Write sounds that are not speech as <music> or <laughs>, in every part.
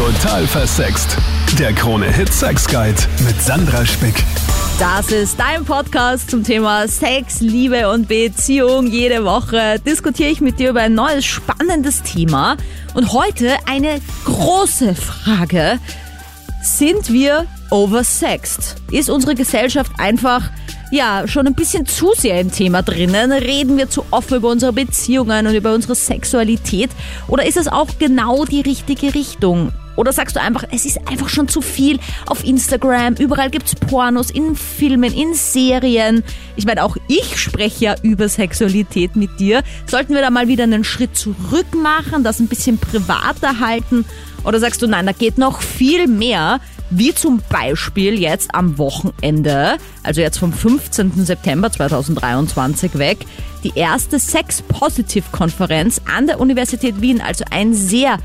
Total versext. Der Krone-Hit Sex Guide mit Sandra Spick. Das ist dein Podcast zum Thema Sex, Liebe und Beziehung. Jede Woche diskutiere ich mit dir über ein neues spannendes Thema. Und heute eine große Frage. Sind wir oversexed? Ist unsere Gesellschaft einfach ja, schon ein bisschen zu sehr im Thema drinnen? Reden wir zu oft über unsere Beziehungen und über unsere Sexualität? Oder ist es auch genau die richtige Richtung? Oder sagst du einfach, es ist einfach schon zu viel auf Instagram, überall gibt's Pornos, in Filmen, in Serien. Ich meine, auch ich spreche ja über Sexualität mit dir. Sollten wir da mal wieder einen Schritt zurück machen, das ein bisschen privater halten? Oder sagst du, nein, da geht noch viel mehr? Wie zum Beispiel jetzt am Wochenende, also jetzt vom 15. September 2023 weg, die erste Sex-Positive-Konferenz an der Universität Wien, also ein sehr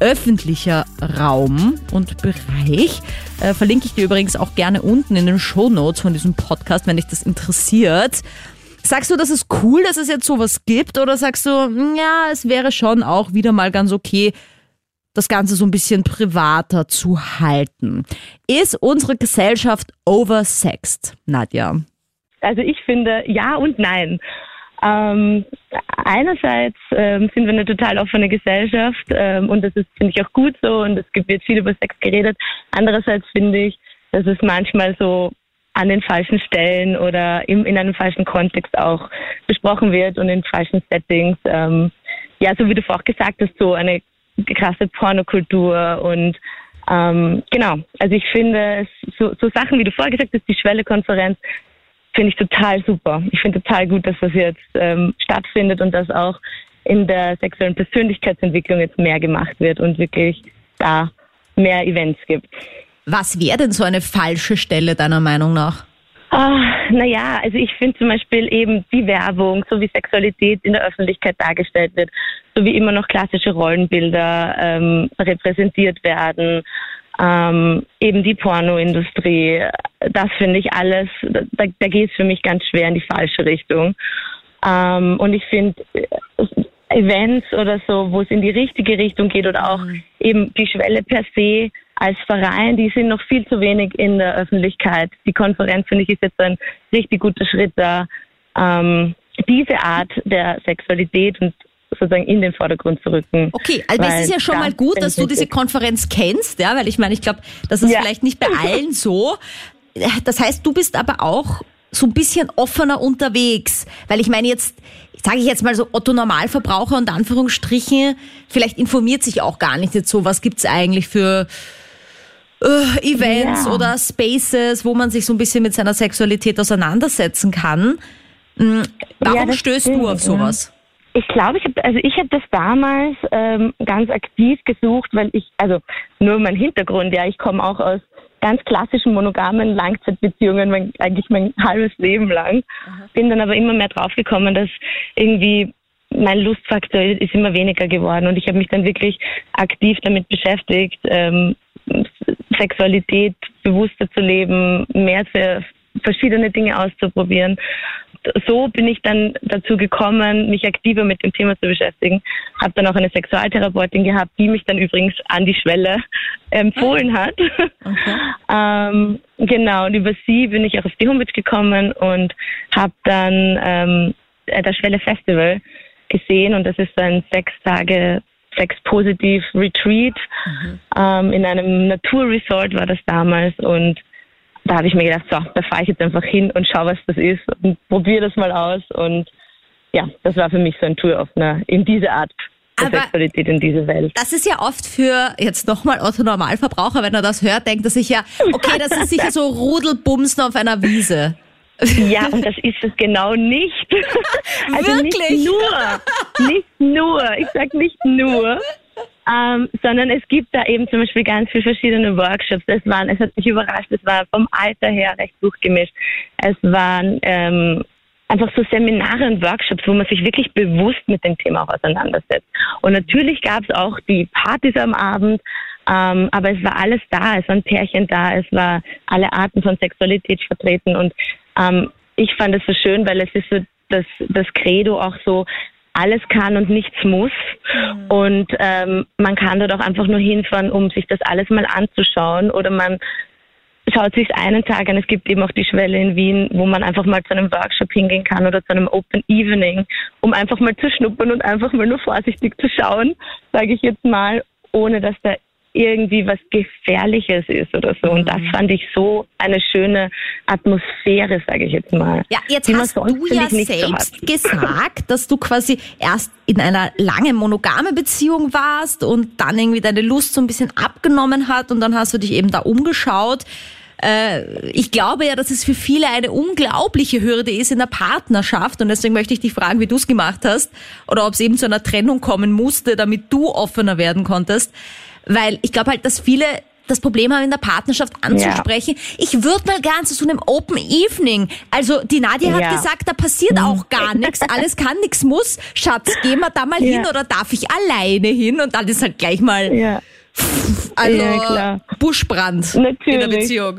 öffentlicher Raum und Bereich. Äh, verlinke ich dir übrigens auch gerne unten in den Show Notes von diesem Podcast, wenn dich das interessiert. Sagst du, das ist cool, dass es jetzt sowas gibt oder sagst du, ja, es wäre schon auch wieder mal ganz okay, das Ganze so ein bisschen privater zu halten? Ist unsere Gesellschaft oversexed, Nadja? Also ich finde ja und nein. Ähm, einerseits ähm, sind wir eine total offene Gesellschaft ähm, und das ist, finde ich, auch gut so und es wird viel über Sex geredet. Andererseits finde ich, dass es manchmal so an den falschen Stellen oder im, in einem falschen Kontext auch besprochen wird und in falschen Settings. Ähm, ja, so wie du vorhin gesagt hast, so eine krasse Pornokultur und ähm, genau. Also ich finde, so, so Sachen, wie du vorher gesagt hast, die Schwelle-Konferenz, finde ich total super. Ich finde total gut, dass das jetzt ähm, stattfindet und dass auch in der sexuellen Persönlichkeitsentwicklung jetzt mehr gemacht wird und wirklich da mehr Events gibt. Was wäre denn so eine falsche Stelle deiner Meinung nach? Ah, naja, also ich finde zum Beispiel eben die Werbung, so wie Sexualität in der Öffentlichkeit dargestellt wird, so wie immer noch klassische Rollenbilder ähm, repräsentiert werden ähm, eben die Pornoindustrie, das finde ich alles, da, da geht es für mich ganz schwer in die falsche Richtung. Ähm, und ich finde Events oder so, wo es in die richtige Richtung geht oder auch mhm. eben die Schwelle per se als Verein, die sind noch viel zu wenig in der Öffentlichkeit. Die Konferenz, finde ich, ist jetzt ein richtig guter Schritt da, ähm, diese Art der Sexualität und sozusagen in den Vordergrund zu rücken. Okay, also es ist ja schon mal gut, dass du diese Konferenz kennst, ja, weil ich meine, ich glaube, das ist ja. vielleicht nicht bei allen <laughs> so. Das heißt, du bist aber auch so ein bisschen offener unterwegs, weil ich meine jetzt, sage ich jetzt mal so Otto Normalverbraucher und Anführungsstrichen, vielleicht informiert sich auch gar nicht jetzt so, was gibt's eigentlich für äh, Events ja. oder Spaces, wo man sich so ein bisschen mit seiner Sexualität auseinandersetzen kann. Hm, warum ja, stößt du auf sowas? Ich glaube, ich habe also ich habe das damals ähm, ganz aktiv gesucht, weil ich also nur mein Hintergrund, ja, ich komme auch aus ganz klassischen monogamen Langzeitbeziehungen, mein, eigentlich mein halbes Leben lang. Aha. Bin dann aber immer mehr draufgekommen, dass irgendwie mein Lustfaktor ist immer weniger geworden und ich habe mich dann wirklich aktiv damit beschäftigt, ähm, Sexualität bewusster zu leben, mehr für verschiedene Dinge auszuprobieren so bin ich dann dazu gekommen, mich aktiver mit dem Thema zu beschäftigen. Habe dann auch eine Sexualtherapeutin gehabt, die mich dann übrigens an die Schwelle empfohlen hat. Okay. <laughs> ähm, genau, und über sie bin ich auch auf die Homepage gekommen und habe dann ähm, das Schwelle Festival gesehen und das ist ein sechs Tage Sex-Positiv Retreat mhm. ähm, in einem Naturresort war das damals und da habe ich mir gedacht, so, da fahre ich jetzt einfach hin und schaue, was das ist und probiere das mal aus. Und ja, das war für mich so ein Touröffner in diese Art Aber Sexualität in diese Welt. Das ist ja oft für jetzt nochmal Otto Normalverbraucher, wenn er das hört, denkt er sich ja, okay, das ist sicher so Rudelbumsen auf einer Wiese. Ja, und das ist es genau nicht. <laughs> Also Wirklich? nicht nur, nicht nur, ich sag nicht nur, ähm, sondern es gibt da eben zum Beispiel ganz viele verschiedene Workshops. Es waren, es hat mich überrascht, es war vom Alter her recht durchgemischt. Es waren ähm, einfach so Seminare und Workshops, wo man sich wirklich bewusst mit dem Thema auch auseinandersetzt. Und natürlich gab es auch die Partys am Abend, ähm, aber es war alles da. Es waren Pärchen da, es war alle Arten von Sexualität vertreten und ähm, ich fand es so schön, weil es ist so das, das Credo auch so, alles kann und nichts muss. Mhm. Und ähm, man kann dort auch einfach nur hinfahren, um sich das alles mal anzuschauen. Oder man schaut sich einen Tag an. Es gibt eben auch die Schwelle in Wien, wo man einfach mal zu einem Workshop hingehen kann oder zu einem Open Evening, um einfach mal zu schnuppern und einfach mal nur vorsichtig zu schauen, sage ich jetzt mal, ohne dass da irgendwie was Gefährliches ist oder so. Und das mhm. fand ich so eine schöne Atmosphäre, sage ich jetzt mal. Ja, jetzt hast du ja selbst so gesagt, dass du quasi erst in einer langen monogame Beziehung warst und dann irgendwie deine Lust so ein bisschen abgenommen hat und dann hast du dich eben da umgeschaut äh, ich glaube ja, dass es für viele eine unglaubliche Hürde ist in der Partnerschaft und deswegen möchte ich dich fragen, wie du es gemacht hast oder ob es eben zu einer Trennung kommen musste, damit du offener werden konntest. Weil ich glaube halt, dass viele das Problem haben, in der Partnerschaft anzusprechen. Ja. Ich würde mal gern zu so einem Open Evening. Also die Nadia hat gesagt, da passiert mhm. auch gar nichts, alles kann, nichts muss. Schatz, gehen wir da mal ja. hin oder darf ich alleine hin? Und dann ist halt gleich mal ja. also ja, Buschbrand Natürlich. in der Beziehung.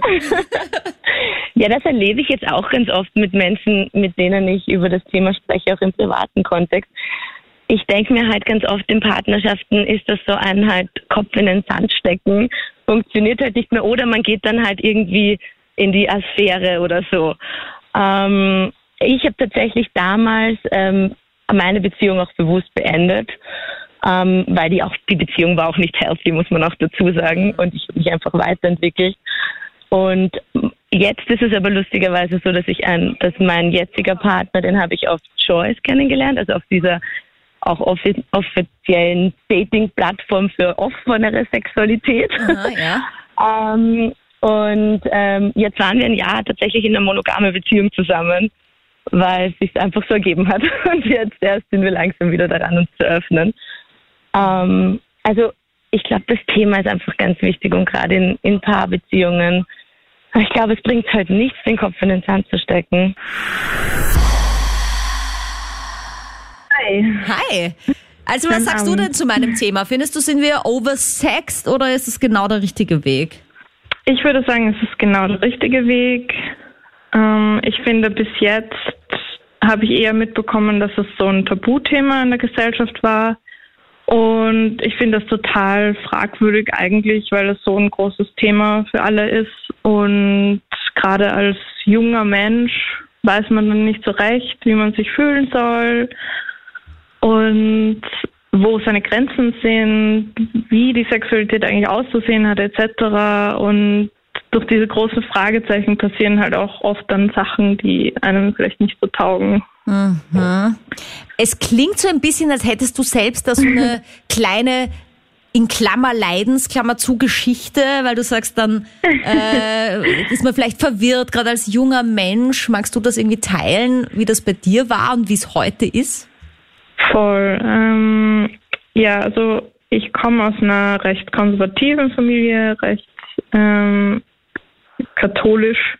<laughs> ja, das erlebe ich jetzt auch ganz oft mit Menschen, mit denen ich über das Thema spreche, auch im privaten Kontext ich denke mir halt ganz oft in Partnerschaften ist das so ein halt Kopf in den Sand stecken, funktioniert halt nicht mehr oder man geht dann halt irgendwie in die Affäre oder so. Ähm, ich habe tatsächlich damals ähm, meine Beziehung auch bewusst beendet, ähm, weil die auch die Beziehung war auch nicht healthy, muss man auch dazu sagen, und ich habe mich einfach weiterentwickelt. Und jetzt ist es aber lustigerweise so, dass ich ein, dass mein jetziger Partner, den habe ich auf Choice kennengelernt, also auf dieser auch offi offiziellen Dating-Plattform für offenere Sexualität. Aha, ja. <laughs> ähm, und ähm, jetzt waren wir ein Jahr tatsächlich in einer monogamen Beziehung zusammen, weil es sich einfach so ergeben hat. <laughs> Und jetzt erst sind wir langsam wieder daran, uns zu öffnen. Ähm, also ich glaube, das Thema ist einfach ganz wichtig und gerade in, in Paarbeziehungen. Ich glaube, es bringt halt nichts, den Kopf in den Sand zu stecken. Hi. Hi. Also was sagst du denn zu meinem Thema? Findest du, sind wir oversexed oder ist es genau der richtige Weg? Ich würde sagen, es ist genau der richtige Weg. Ähm, ich finde, bis jetzt habe ich eher mitbekommen, dass es so ein Tabuthema in der Gesellschaft war. Und ich finde das total fragwürdig eigentlich, weil es so ein großes Thema für alle ist. Und gerade als junger Mensch weiß man dann nicht so recht, wie man sich fühlen soll und wo seine Grenzen sind, wie die Sexualität eigentlich auszusehen hat etc. Und durch diese großen Fragezeichen passieren halt auch oft dann Sachen, die einem vielleicht nicht so taugen. Mhm. Es klingt so ein bisschen, als hättest du selbst da so eine <laughs> kleine in Klammer Leidensklammer zu Geschichte, weil du sagst, dann <laughs> äh, ist man vielleicht verwirrt, gerade als junger Mensch. Magst du das irgendwie teilen, wie das bei dir war und wie es heute ist? Voll. Ähm, ja, also ich komme aus einer recht konservativen Familie, recht ähm, katholisch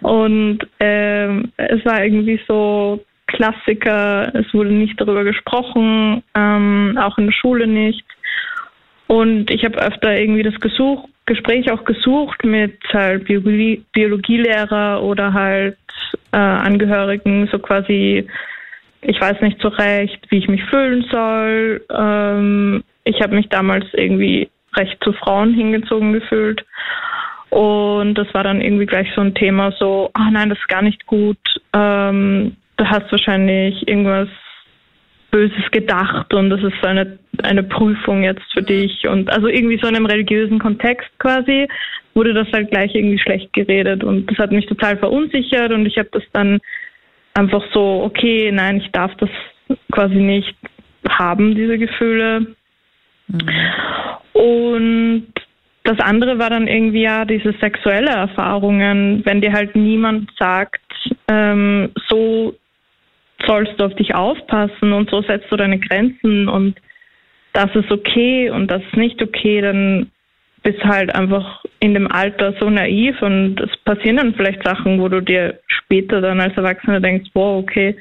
und ähm, es war irgendwie so Klassiker, es wurde nicht darüber gesprochen, ähm, auch in der Schule nicht. Und ich habe öfter irgendwie das Gesuch, Gespräch auch gesucht mit halt Biologie, Biologielehrer oder halt äh, Angehörigen, so quasi ich weiß nicht so recht, wie ich mich fühlen soll. Ähm, ich habe mich damals irgendwie recht zu Frauen hingezogen gefühlt. Und das war dann irgendwie gleich so ein Thema, so, ah oh nein, das ist gar nicht gut. Ähm, du hast wahrscheinlich irgendwas Böses gedacht und das ist so eine, eine Prüfung jetzt für dich. Und also irgendwie so in einem religiösen Kontext quasi wurde das halt gleich irgendwie schlecht geredet. Und das hat mich total verunsichert und ich habe das dann einfach so, okay, nein, ich darf das quasi nicht haben, diese Gefühle. Mhm. Und das andere war dann irgendwie ja diese sexuelle Erfahrungen, wenn dir halt niemand sagt, ähm, so sollst du auf dich aufpassen und so setzt du deine Grenzen und das ist okay und das ist nicht okay, dann bist halt einfach in dem Alter so naiv und es passieren dann vielleicht Sachen, wo du dir später dann als Erwachsener denkst, wow, okay,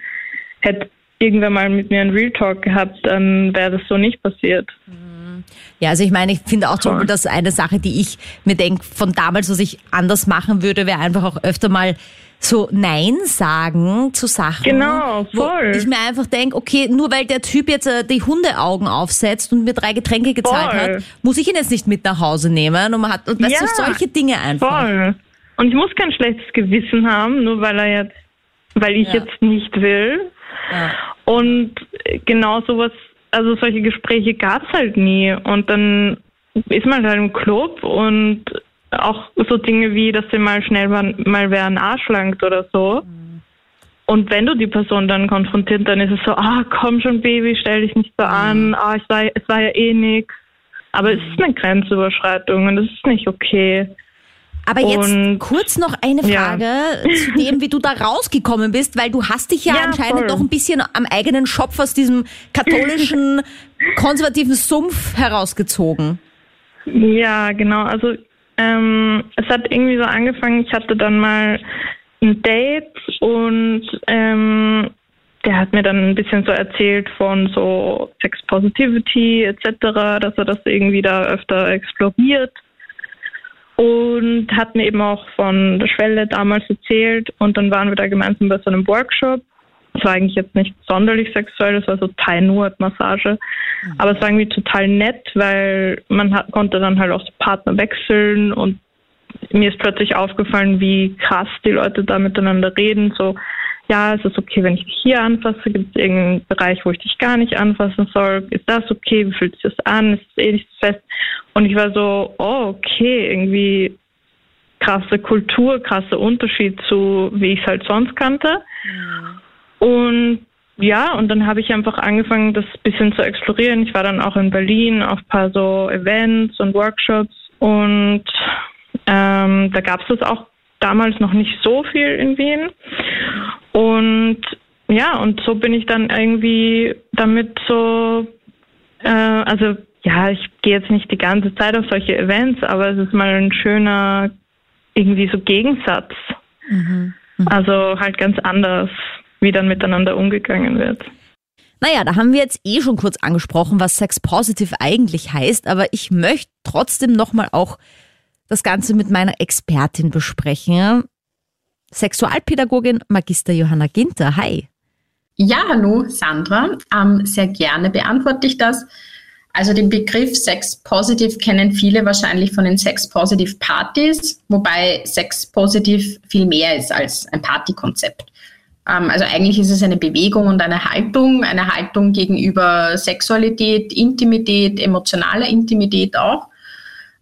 hätte irgendwer mal mit mir einen Real Talk gehabt, dann wäre das so nicht passiert. Mhm. Ja, also ich meine, ich finde auch zum Beispiel, dass eine Sache, die ich mir denke, von damals, was ich anders machen würde, wäre einfach auch öfter mal so Nein sagen zu Sachen. Genau, voll. Wo ich mir einfach denke, okay, nur weil der Typ jetzt äh, die Hundeaugen aufsetzt und mir drei Getränke gezahlt Voll. hat, muss ich ihn jetzt nicht mit nach Hause nehmen. Und man hat, und weißt Ja, du, solche Dinge einfach. Voll. Und ich muss kein schlechtes Gewissen haben, nur weil er jetzt, weil ich Ja. jetzt nicht will. Ja. Und genau sowas, also solche Gespräche gab's halt nie. Und dann ist man halt im Club und auch so Dinge wie, dass dir mal schnell mal, mal wer einen Arsch langt oder so. Und wenn du die Person dann konfrontiert, dann ist es so, ah, komm schon, Baby, stell dich nicht so an, ah, ich war, es war ja eh nix. Aber es ist eine Grenzüberschreitung und das ist nicht okay. Aber jetzt Und- kurz noch eine Ja. Frage zu dem, wie du da rausgekommen bist, weil du hast dich ja, Ja, anscheinend voll. doch ein bisschen am eigenen Schopf aus diesem katholischen, <laughs> konservativen Sumpf herausgezogen. Ja, genau. Also ähm, es hat irgendwie so angefangen, ich hatte dann mal ein Date und ähm, der hat mir dann ein bisschen so erzählt von so Sex Positivity etc., dass er das irgendwie da öfter exploriert und hat mir eben auch von der Schwelle damals erzählt und dann waren wir da gemeinsam bei so einem Workshop. Es war eigentlich jetzt nicht sonderlich sexuell, es war so Thai Nuat Massage, aber es war irgendwie total nett, weil man hat, konnte dann halt auch so Partner wechseln und mir ist plötzlich aufgefallen, wie krass die Leute da miteinander reden. So, ja, es ist okay, wenn ich dich hier anfasse. Gibt es irgendeinen Bereich, wo ich dich gar nicht anfassen soll? Ist das okay? Wie fühlt sich das an? Ist es eh nicht fest? Und ich war so, oh, okay, irgendwie krasse Kultur, krasser Unterschied zu, wie ich es halt sonst kannte. Und ja, und dann habe ich einfach angefangen, das ein bisschen zu explorieren. Ich war dann auch in Berlin auf ein paar so Events und Workshops und ähm, da gab es das auch damals noch nicht so viel in Wien. Und ja, und so bin ich dann irgendwie damit so, äh, also ja, ich gehe jetzt nicht die ganze Zeit auf solche Events, aber es ist mal ein schöner irgendwie so Gegensatz. Also halt ganz anders, wie dann miteinander umgegangen wird. Naja, da haben wir jetzt eh schon kurz angesprochen, was Sex Positive eigentlich heißt, aber ich möchte trotzdem nochmal auch das Ganze mit meiner Expertin besprechen. Sexualpädagogin Magister Johanna Ginter. Hi. Ja, hallo Sandra. Ähm, sehr gerne beantworte ich das. Also den Begriff Sex Positive kennen viele wahrscheinlich von den Sex Positive Partys, wobei Sex Positive viel mehr ist als ein Partykonzept. Ähm, also eigentlich ist es eine Bewegung und eine Haltung, eine Haltung gegenüber Sexualität, Intimität, emotionaler Intimität auch.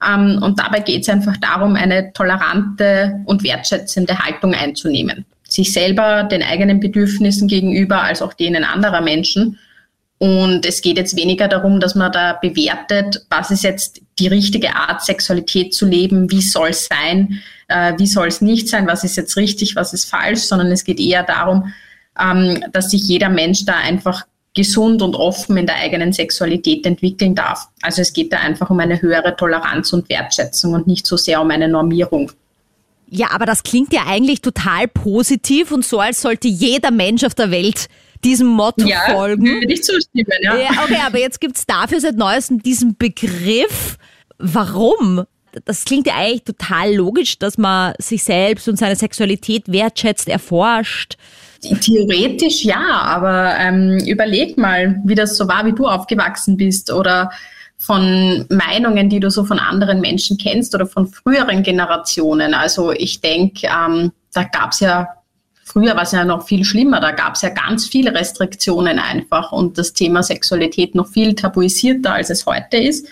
Ähm, und dabei geht es einfach darum, eine tolerante und wertschätzende Haltung einzunehmen. Sich selber, den eigenen Bedürfnissen gegenüber, als auch denen anderer Menschen. Und es geht jetzt weniger darum, dass man da bewertet, was ist jetzt die richtige Art, Sexualität zu leben, wie soll es sein, äh, wie soll es nicht sein, was ist jetzt richtig, was ist falsch, sondern es geht eher darum, ähm, dass sich jeder Mensch da einfach gesund und offen in der eigenen Sexualität entwickeln darf. Also es geht da einfach um eine höhere Toleranz und Wertschätzung und nicht so sehr um eine Normierung. Ja, aber das klingt ja eigentlich total positiv und so, als sollte jeder Mensch auf der Welt diesem Motto folgen. würde ich zustimmen, ja. Ja, okay, aber jetzt gibt's dafür seit neuestem diesen Begriff. Warum? Das klingt ja eigentlich total logisch, dass man sich selbst und seine Sexualität wertschätzt, erforscht. Theoretisch ja, aber ähm, überleg mal, wie das so war, wie du aufgewachsen bist oder von Meinungen, die du so von anderen Menschen kennst oder von früheren Generationen. Also ich denke, ähm, da gab's ja, früher war es ja noch viel schlimmer, da gab's ja ganz viele Restriktionen einfach und das Thema Sexualität noch viel tabuisierter, als es heute ist.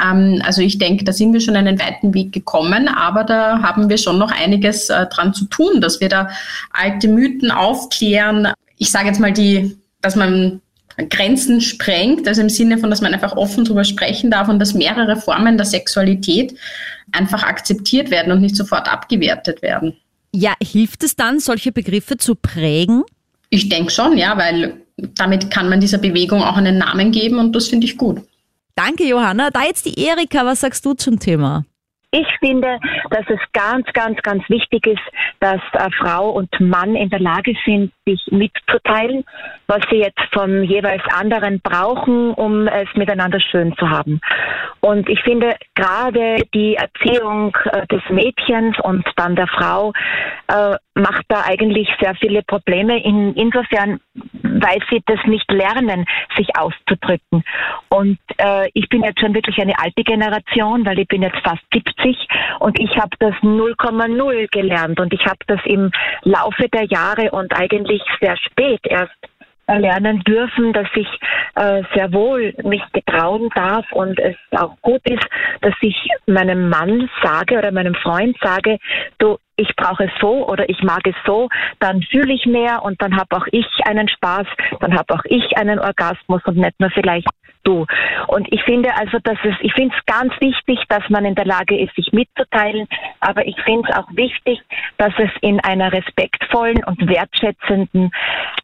Ähm, also ich denke, da sind wir schon einen weiten Weg gekommen, aber da haben wir schon noch einiges äh, dran zu tun, dass wir da alte Mythen aufklären. Ich sage jetzt mal die, dass man Grenzen sprengt, also im Sinne von, dass man einfach offen darüber sprechen darf und dass mehrere Formen der Sexualität einfach akzeptiert werden und nicht sofort abgewertet werden. Ja, hilft es dann, solche Begriffe zu prägen? Ich denke schon, ja, weil damit kann man dieser Bewegung auch einen Namen geben und das finde ich gut. Danke, Johanna. Da jetzt die Erika, was sagst du zum Thema? Ich finde, dass es ganz, ganz, ganz wichtig ist, dass äh, Frau und Mann in der Lage sind, sich mitzuteilen, was sie jetzt vom jeweils anderen brauchen, um es miteinander schön zu haben. Und ich finde gerade die Erziehung äh, des Mädchens und dann der Frau äh, macht da eigentlich sehr viele Probleme, in, insofern, weil sie das nicht lernen, sich auszudrücken. Und äh, ich bin jetzt schon wirklich eine alte Generation, weil ich bin jetzt fast 70 und ich habe das 0,0 gelernt und ich habe das im Laufe der Jahre und eigentlich sehr spät erst erlernen dürfen, dass ich äh, sehr wohl mich getrauen darf und es auch gut ist, dass ich meinem Mann sage oder meinem Freund sage, du, ich brauche es so oder ich mag es so, dann fühle ich mehr und dann habe auch ich einen Spaß, dann habe auch ich einen Orgasmus und nicht nur vielleicht du. Und ich finde also, dass es, ich finde es ganz wichtig, dass man in der Lage ist, sich mitzuteilen, aber ich finde es auch wichtig, dass es in einer respektvollen und wertschätzenden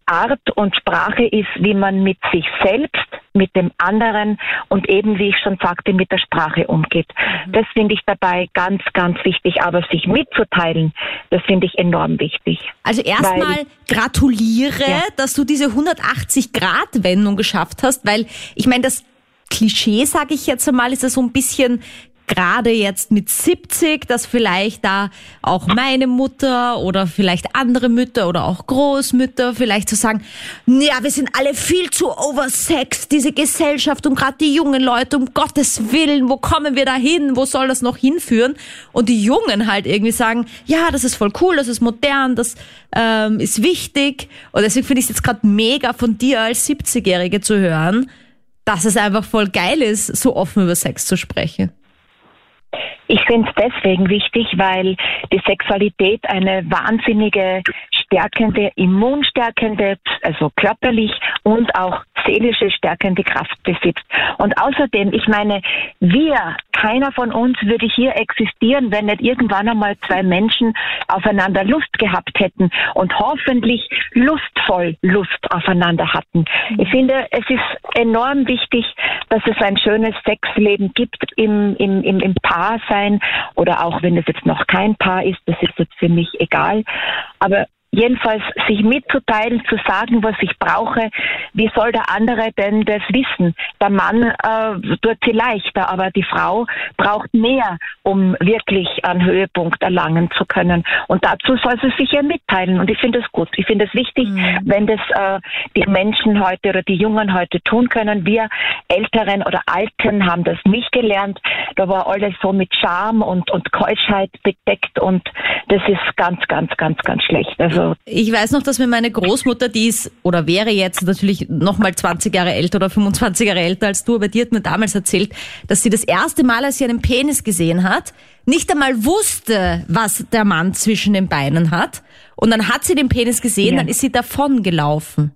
Art und Sprache ist, wie man mit sich selbst, mit dem anderen und eben, wie ich schon sagte, mit der Sprache umgeht. Mhm. Das finde ich dabei ganz, ganz wichtig. Aber sich mitzuteilen, das finde ich enorm wichtig. Also erstmal gratuliere, ja. dass du diese 180-Grad-Wendung geschafft hast, weil ich meine, das Klischee, sage ich jetzt einmal, ist ja so ein bisschen gerade jetzt mit 70, dass vielleicht da auch meine Mutter oder vielleicht andere Mütter oder auch Großmütter vielleicht zu so sagen, ja, wir sind alle viel zu oversext, diese Gesellschaft und gerade die jungen Leute, um Gottes Willen, wo kommen wir da hin, wo soll das noch hinführen? Und die Jungen halt irgendwie sagen, ja, das ist voll cool, das ist modern, das ähm, ist wichtig. Und deswegen finde ich es jetzt gerade mega von dir als 70-Jährige zu hören, dass es einfach voll geil ist, so offen über Sex zu sprechen. Ich finde es deswegen wichtig, weil die Sexualität eine wahnsinnige stärkende, immunstärkende, also körperlich und auch seelische stärkende Kraft besitzt. Und außerdem, ich meine, wir, keiner von uns würde hier existieren, wenn nicht irgendwann einmal zwei Menschen aufeinander Lust gehabt hätten und hoffentlich lustvoll Lust aufeinander hatten. Mhm. Ich finde, es ist enorm wichtig, dass es ein schönes Sexleben gibt im, im, im, im Paarsein oder auch wenn es jetzt noch kein Paar ist, das ist jetzt für mich egal. Aber jedenfalls sich mitzuteilen, zu sagen, was ich brauche. Wie soll der andere denn das wissen? Der Mann äh, tut sie leichter, aber die Frau braucht mehr, um wirklich einen Höhepunkt erlangen zu können. Und dazu soll sie sich ja mitteilen. Und ich finde es gut. Ich finde es wichtig, mhm. wenn das äh, die Menschen heute oder die Jungen heute tun können. Wir Älteren oder Alten haben das nicht gelernt. Da war alles so mit Scham und, und Keuschheit bedeckt und das ist ganz, ganz, ganz, ganz schlecht. Also also ich weiß noch, dass mir meine Großmutter, die ist oder wäre jetzt natürlich noch mal 20 Jahre älter oder 25 Jahre älter als du, aber die hat mir damals erzählt, dass sie das erste Mal, als sie einen Penis gesehen hat, nicht einmal wusste, was der Mann zwischen den Beinen hat. Und dann hat sie den Penis gesehen, ja. dann ist sie davon gelaufen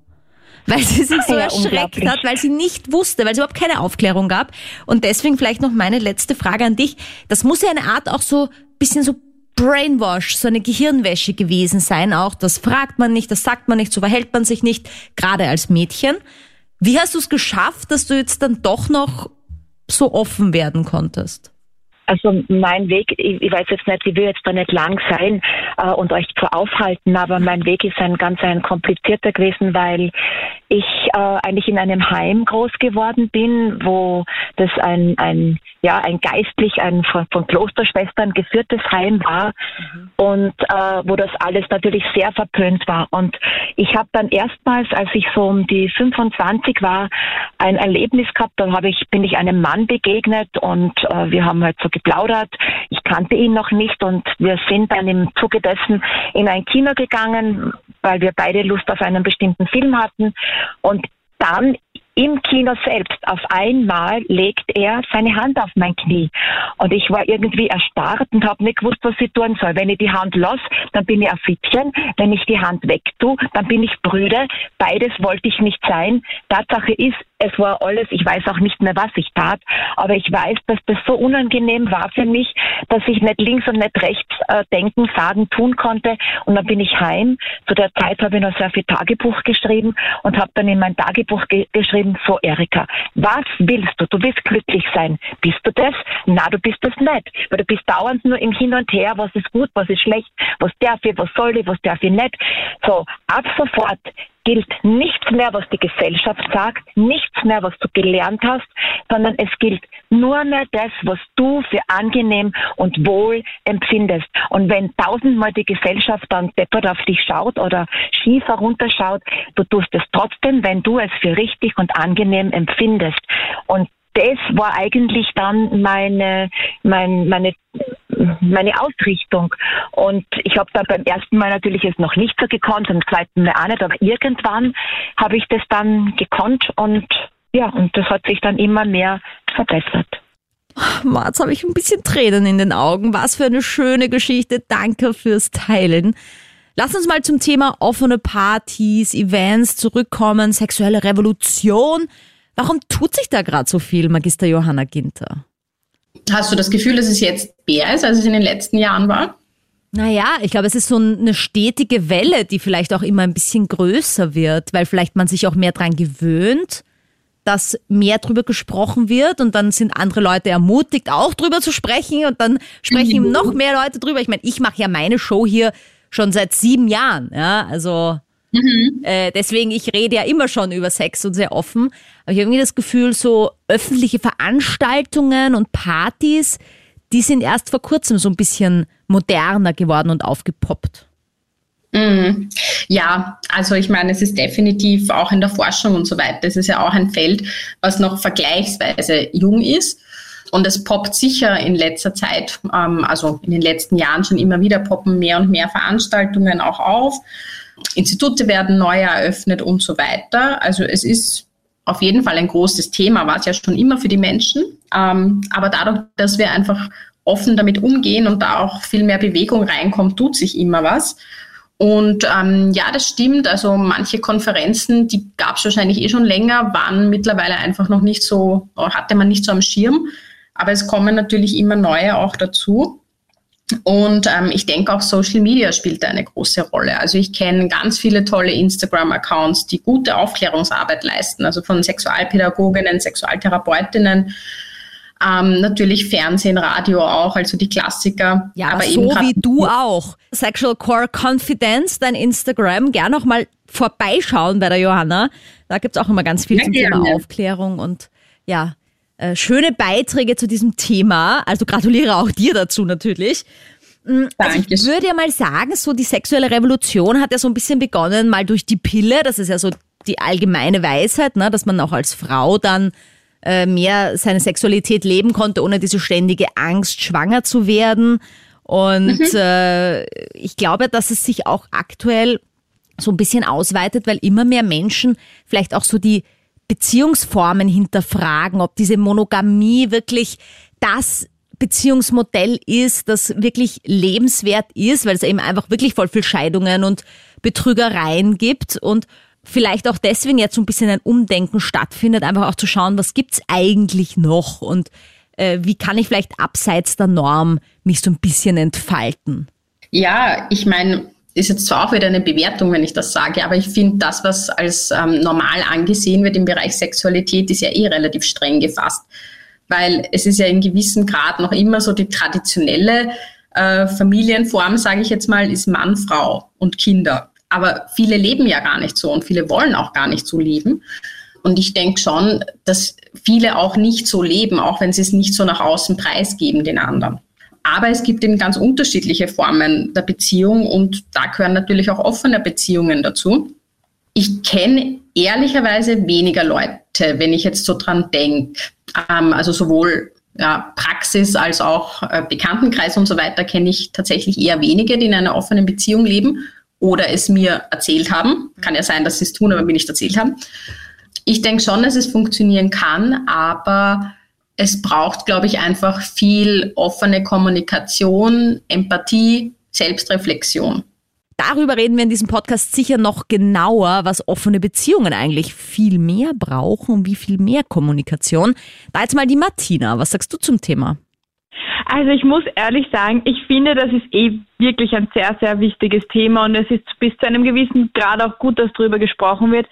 weil sie sich so ja, erschreckt hat, weil sie nicht wusste, weil es überhaupt keine Aufklärung gab. Und deswegen vielleicht noch meine letzte Frage an dich. Das muss ja eine Art auch so bisschen so Brainwash, so eine Gehirnwäsche gewesen sein auch. Das fragt man nicht, das sagt man nicht, so verhält man sich nicht, gerade als Mädchen. Wie hast du es geschafft, dass du jetzt dann doch noch so offen werden konntest? Also mein Weg, ich, weiß jetzt nicht, ich will jetzt da nicht lang sein äh, und euch zu aufhalten, aber mein Weg ist ein ganz ein komplizierter gewesen, weil ich äh, eigentlich in einem Heim groß geworden bin, wo das ein, ein ja ein geistlich ein von, von Klosterschwestern geführtes Heim war mhm. und äh, wo das alles natürlich sehr verpönt war. Und ich habe dann erstmals, als ich so um die 25 war, ein Erlebnis gehabt. Da habe ich bin ich einem Mann begegnet und äh, wir haben halt so geplaudert. Ich kannte ihn noch nicht und wir sind dann im Zuge dessen in ein Kino gegangen, weil wir beide Lust auf einen bestimmten Film hatten. Und dann im Kino selbst, auf einmal legt er seine Hand auf mein Knie. Und ich war irgendwie erstarrt und habe nicht gewusst, was ich tun soll. Wenn ich die Hand los, dann bin ich ein Fittchen. Wenn ich die Hand wegtue, dann bin ich brüde. Beides wollte ich nicht sein. Tatsache ist, es war alles, ich weiß auch nicht mehr, was ich tat, aber ich weiß, dass das so unangenehm war für mich, dass ich nicht links und nicht rechts äh, denken, sagen, tun konnte. Und dann bin ich heim. Zu der Zeit habe ich noch sehr viel Tagebuch geschrieben und habe dann in mein Tagebuch ge geschrieben, so Erika, was willst du? Du willst glücklich sein. Bist du das? Na, du bist das nicht. Weil du bist dauernd nur im Hin und Her, was ist gut, was ist schlecht, was darf ich, was soll ich, was darf ich nicht. So, ab sofort gilt nichts mehr, was die Gesellschaft sagt, nichts mehr, was du gelernt hast, sondern es gilt nur mehr das, was du für angenehm und wohl empfindest. Und wenn tausendmal die Gesellschaft dann deppert auf dich schaut oder schief herunterschaut, du tust es trotzdem, wenn du es für richtig und angenehm empfindest. Und das war eigentlich dann meine, mein, meine, meine Ausrichtung. Und ich habe dann beim ersten Mal natürlich es noch nicht so gekonnt, beim zweiten Mal auch nicht, aber irgendwann habe ich das dann gekonnt und ja, und das hat sich dann immer mehr verbessert. Jetzt habe ich ein bisschen Tränen in den Augen. Was für eine schöne Geschichte. Danke fürs Teilen. Lass uns mal zum Thema offene Partys, Events zurückkommen, sexuelle Revolution. Warum tut sich da gerade so viel, Magister Johanna Ginter? Hast du das Gefühl, dass es jetzt mehr ist, als es in den letzten Jahren war? Naja, ich glaube, es ist so eine stetige Welle, die vielleicht auch immer ein bisschen größer wird, weil vielleicht man sich auch mehr dran gewöhnt, dass mehr drüber gesprochen wird und dann sind andere Leute ermutigt, auch drüber zu sprechen und dann sprechen mhm. noch mehr Leute drüber. Ich meine, ich mache ja meine Show hier schon seit sieben Jahren, ja, also Mhm. Äh, deswegen, ich rede ja immer schon über Sex und sehr offen. Aber ich habe irgendwie das Gefühl, so öffentliche Veranstaltungen und Partys, die sind erst vor kurzem so ein bisschen moderner geworden und aufgepoppt. Mhm. Ja, also ich meine, es ist definitiv auch in der Forschung und so weiter. Es ist ja auch ein Feld, was noch vergleichsweise jung ist. Und es poppt sicher in letzter Zeit, ähm, also in den letzten Jahren schon immer wieder poppen mehr und mehr Veranstaltungen auch auf. Institute werden neu eröffnet und so weiter. Also es ist auf jeden Fall ein großes Thema, war es ja schon immer für die Menschen. Ähm, aber dadurch, dass wir einfach offen damit umgehen und da auch viel mehr Bewegung reinkommt, tut sich immer was. Und ähm, ja, das stimmt. Also manche Konferenzen, die gab es wahrscheinlich eh schon länger, waren mittlerweile einfach noch nicht so, hatte man nicht so am Schirm. Aber es kommen natürlich immer neue auch dazu. Und ähm, ich denke auch Social Media spielt da eine große Rolle. Also ich kenne ganz viele tolle Instagram-Accounts, die gute Aufklärungsarbeit leisten, also von Sexualpädagoginnen, Sexualtherapeutinnen, ähm, natürlich Fernsehen, Radio auch, also die Klassiker. Ja, aber, aber so wie du auch. Sexual Core Confidence, dein Instagram, gern auch mal vorbeischauen bei der Johanna. Da gibt es auch immer ganz viel ja, zum gerne. Thema Aufklärung und ja, äh, schöne Beiträge zu diesem Thema. Also gratuliere auch dir dazu natürlich. Mm, also ich würde ja mal sagen, so die sexuelle Revolution hat ja so ein bisschen begonnen, mal durch die Pille. Das ist ja so die allgemeine Weisheit, ne, dass man auch als Frau dann äh, mehr seine Sexualität leben konnte, ohne diese ständige Angst, schwanger zu werden. Und mhm. äh, ich glaube, dass es sich auch aktuell so ein bisschen ausweitet, weil immer mehr Menschen vielleicht auch so die Beziehungsformen hinterfragen, ob diese Monogamie wirklich das Beziehungsmodell ist, das wirklich lebenswert ist, weil es eben einfach wirklich voll viel Scheidungen und Betrügereien gibt und vielleicht auch deswegen jetzt so ein bisschen ein Umdenken stattfindet, einfach auch zu schauen, was gibt's eigentlich noch und äh, wie kann ich vielleicht abseits der Norm mich so ein bisschen entfalten? Ja, ich meine, ist jetzt zwar auch wieder eine Bewertung, wenn ich das sage, aber ich finde, das, was als ähm, normal angesehen wird im Bereich Sexualität, ist ja eh relativ streng gefasst. Weil es ist ja in gewissem Grad noch immer so die traditionelle äh, Familienform, sage ich jetzt mal, ist Mann, Frau und Kinder. Aber viele leben ja gar nicht so und viele wollen auch gar nicht so leben. Und ich denke schon, dass viele auch nicht so leben, auch wenn sie es nicht so nach außen preisgeben den anderen. Aber es gibt eben ganz unterschiedliche Formen der Beziehung und da gehören natürlich auch offene Beziehungen dazu. Ich kenne ehrlicherweise weniger Leute, wenn ich jetzt so dran denke. Ähm, also sowohl ja, Praxis als auch äh, Bekanntenkreis und so weiter kenne ich tatsächlich eher wenige, die in einer offenen Beziehung leben oder es mir erzählt haben. Kann ja sein, dass sie es tun, aber mir nicht erzählt haben. Ich denke schon, dass es funktionieren kann, aber es braucht, glaube ich, einfach viel offene Kommunikation, Empathie, Selbstreflexion. Darüber reden wir in diesem Podcast sicher noch genauer, was offene Beziehungen eigentlich viel mehr brauchen und wie viel mehr Kommunikation. Da jetzt mal die Martina. Was sagst du zum Thema? Also ich muss ehrlich sagen, ich finde, das ist eh wirklich ein sehr, sehr wichtiges Thema und es ist bis zu einem gewissen Grad auch gut, dass darüber gesprochen wird.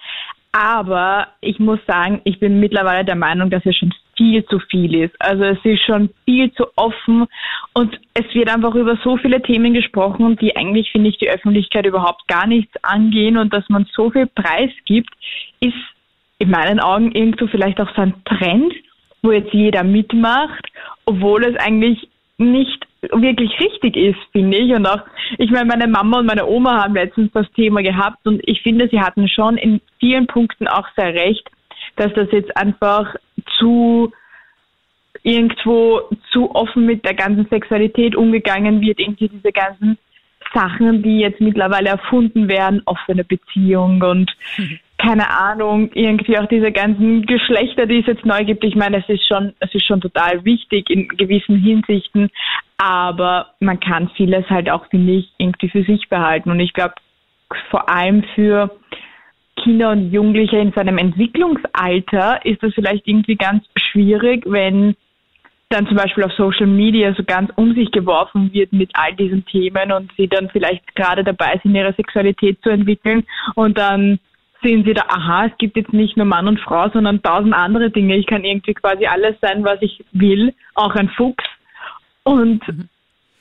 Aber ich muss sagen, ich bin mittlerweile der Meinung, dass wir schon viel zu viel ist. Also es ist schon viel zu offen und es wird einfach über so viele Themen gesprochen, die eigentlich, finde ich, die Öffentlichkeit überhaupt gar nichts angehen und dass man so viel Preis gibt, ist in meinen Augen irgendwo vielleicht auch so ein Trend, wo jetzt jeder mitmacht, obwohl es eigentlich nicht wirklich richtig ist, finde ich. Und auch, ich meine, meine Mama und meine Oma haben letztens das Thema gehabt und ich finde, sie hatten schon in vielen Punkten auch sehr recht, dass das jetzt einfach zu irgendwo zu offen mit der ganzen Sexualität umgegangen wird, irgendwie diese ganzen Sachen, die jetzt mittlerweile erfunden werden, offene Beziehung und mhm. <laughs> keine Ahnung, irgendwie auch diese ganzen Geschlechter, die es jetzt neu gibt. Ich meine, es ist schon, es ist schon total wichtig in gewissen Hinsichten, aber man kann vieles halt auch, finde ich, irgendwie für sich behalten. Und ich glaube, vor allem für Kinder und Jugendliche in seinem Entwicklungsalter ist das vielleicht irgendwie ganz schwierig, wenn dann zum Beispiel auf Social Media so ganz um sich geworfen wird mit all diesen Themen und sie dann vielleicht gerade dabei sind, ihre Sexualität zu entwickeln und dann sehen sie da, aha, es gibt jetzt nicht nur Mann und Frau, sondern tausend andere Dinge. Ich kann irgendwie quasi alles sein, was ich will, auch ein Fuchs. Und mhm.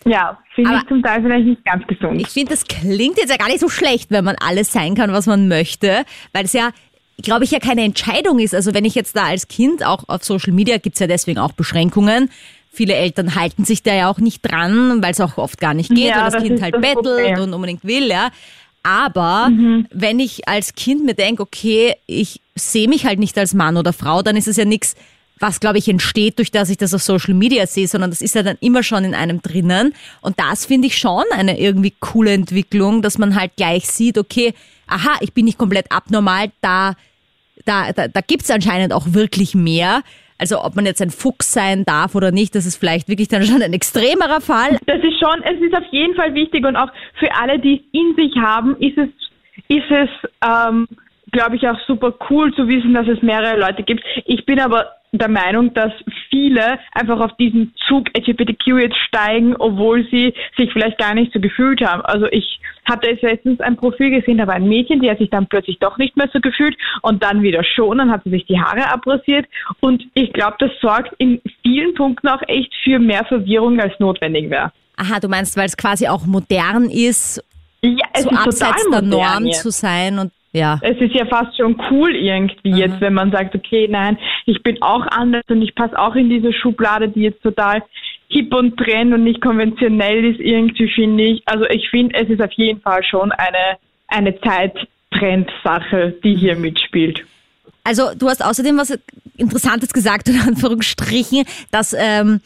Ja, finde ich zum Teil vielleicht nicht ganz gesund. Ich finde, das klingt jetzt ja gar nicht so schlecht, wenn man alles sein kann, was man möchte, weil es ja glaube ich, ja keine Entscheidung ist. Also wenn ich jetzt da als Kind auch auf Social Media gibt es ja deswegen auch Beschränkungen. Viele Eltern halten sich da ja auch nicht dran, weil es auch oft gar nicht geht, ja, weil das, das Kind halt das bettelt Problem. und unbedingt will, ja. Aber mhm. wenn ich als Kind mir denke, okay, ich sehe mich halt nicht als Mann oder Frau, dann ist es ja nichts, was, glaube ich, entsteht, durch das ich das auf Social Media sehe, sondern das ist ja dann immer schon in einem drinnen. Und das finde ich schon eine irgendwie coole Entwicklung, dass man halt gleich sieht, okay, aha, ich bin nicht komplett abnormal, da da, da, da gibt es anscheinend auch wirklich mehr. Also ob man jetzt ein Fuchs sein darf oder nicht, das ist vielleicht wirklich dann schon ein extremerer Fall. Das ist schon, es ist auf jeden Fall wichtig und auch für alle, die es in sich haben, ist es, ist es, ähm, glaube ich, auch super cool zu wissen, dass es mehrere Leute gibt. Ich bin aber der Meinung, dass viele einfach auf diesen Zug LGBTQ jetzt steigen, obwohl sie sich vielleicht gar nicht so gefühlt haben. Also ich hatte jetzt letztens ein Profil gesehen, da war ein Mädchen, die hat sich dann plötzlich doch nicht mehr so gefühlt und dann wieder schon, dann hat sie sich die Haare abrasiert und ich glaube, das sorgt in vielen Punkten auch echt für mehr Verwirrung als notwendig wäre. Aha, du meinst, weil es quasi auch modern ist, ja, so abseits der Norm jetzt. zu sein und ja. Es ist ja fast schon cool irgendwie mhm. jetzt, wenn man sagt, okay, nein, ich bin auch anders und ich passe auch in diese Schublade, die jetzt total hip und trend und nicht konventionell ist irgendwie, finde ich. Also ich finde, es ist auf jeden Fall schon eine, eine Zeittrendsache, die hier mhm. mitspielt. Also du hast außerdem was Interessantes gesagt, <laughs> in Anführungsstrichen, dass ähm,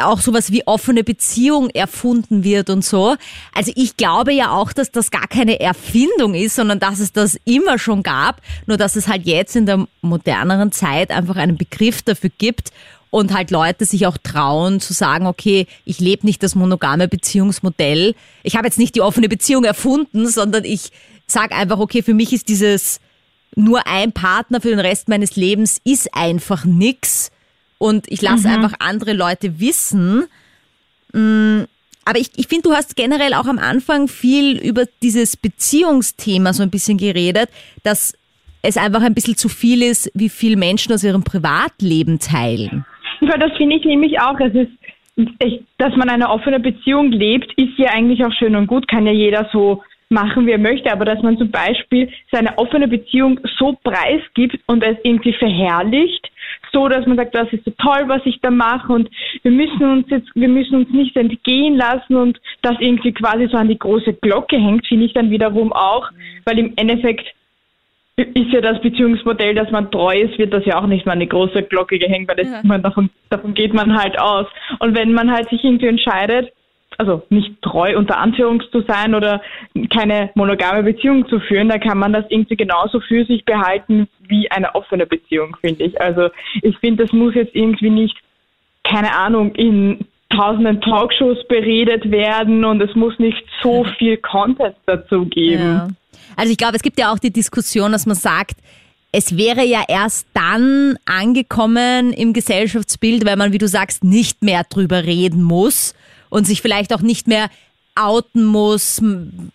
auch sowas wie offene Beziehung erfunden wird und so. Also ich glaube ja auch, dass das gar keine Erfindung ist, sondern dass es das immer schon gab, nur dass es halt jetzt in der moderneren Zeit einfach einen Begriff dafür gibt und halt Leute sich auch trauen zu sagen, okay, ich lebe nicht das monogame Beziehungsmodell. Ich habe jetzt nicht die offene Beziehung erfunden, sondern ich sage einfach, okay, für mich ist dieses nur ein Partner für den Rest meines Lebens ist einfach nix und ich lasse mhm. einfach andere Leute wissen. Mm, aber ich, ich finde, du hast generell auch am Anfang viel über dieses Beziehungsthema so ein bisschen geredet, dass es einfach ein bisschen zu viel ist, wie viel Menschen aus ihrem Privatleben teilen. Ja, das finde ich nämlich auch. Es ist, dass man eine offene Beziehung lebt, ist ja eigentlich auch schön und gut, kann ja jeder so machen, wie er möchte, aber dass man zum Beispiel seine offene Beziehung so preisgibt und es irgendwie verherrlicht, so, dass man sagt, das ist so toll, was ich da mache und wir müssen uns jetzt, wir müssen uns nicht entgehen lassen und das irgendwie quasi so an die große Glocke hängt, finde ich dann wiederum auch, weil im Endeffekt ist ja das Beziehungsmodell, dass man treu ist, wird das ja auch nicht mal an die große Glocke gehängt, weil das, ja. man, davon, davon geht man halt aus. Und wenn man halt sich irgendwie entscheidet, also nicht treu unter Anführungs zu sein oder keine monogame Beziehung zu führen, da kann man das irgendwie genauso für sich behalten wie eine offene Beziehung, finde ich. Also ich finde, das muss jetzt irgendwie nicht, keine Ahnung, in tausenden Talkshows beredet werden und es muss nicht so viel Content dazu geben. Ja. Also ich glaube, es gibt ja auch die Diskussion, dass man sagt, es wäre ja erst dann angekommen im Gesellschaftsbild, weil man, wie du sagst, nicht mehr drüber reden muss und sich vielleicht auch nicht mehr outen muss,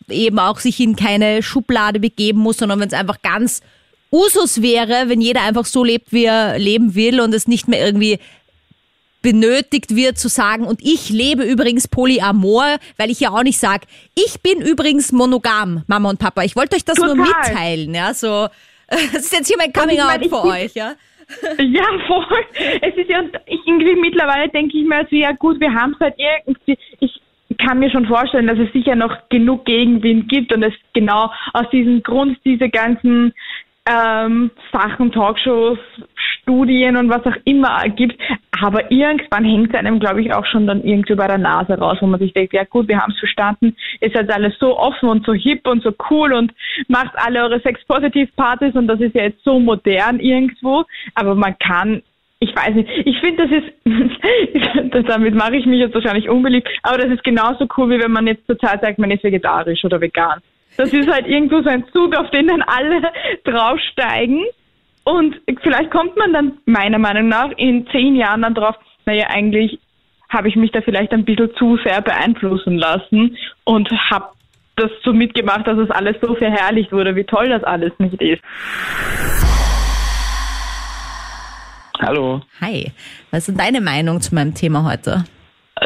eben auch sich in keine Schublade begeben muss, sondern wenn es einfach ganz Usus wäre, wenn jeder einfach so lebt, wie er leben will und es nicht mehr irgendwie benötigt wird zu sagen, und ich lebe übrigens Polyamor, weil ich ja auch nicht sage, ich bin übrigens monogam, Mama und Papa. Ich wollte euch das Total. nur mitteilen, ja, so. <laughs> Das ist jetzt hier mein Coming ich mein, Out ich für euch, ja. <laughs> Ja, voll. Es ist ja, ich irgendwie mittlerweile denke ich mir so, ja gut, wir haben es halt irgendwie, ich kann mir schon vorstellen, dass es sicher noch genug Gegenwind gibt und es genau aus diesem Grund diese ganzen ähm, Sachen, Talkshows, Studien und was auch immer gibt. Aber irgendwann hängt es einem, glaube ich, auch schon dann irgendwie bei der Nase raus, wo man sich denkt, ja gut, wir haben es verstanden, ist jetzt alles so offen und so hip und so cool und macht alle eure Sex-Positiv-Partys und das ist ja jetzt so modern irgendwo. Aber man kann ich weiß nicht. Ich finde, das ist, <laughs> damit mache ich mich jetzt wahrscheinlich unbeliebt, aber das ist genauso cool, wie wenn man jetzt zur Zeit sagt, man ist vegetarisch oder vegan. Das ist halt irgendwo so ein Zug, auf den dann alle <laughs> draufsteigen. Und vielleicht kommt man dann meiner Meinung nach in zehn Jahren dann drauf, naja, eigentlich habe ich mich da vielleicht ein bisschen zu sehr beeinflussen lassen und habe das so mitgemacht, dass es alles so verherrlicht wurde, wie toll das alles nicht ist. Hallo. Hi. Was ist deine Meinung zu meinem Thema heute?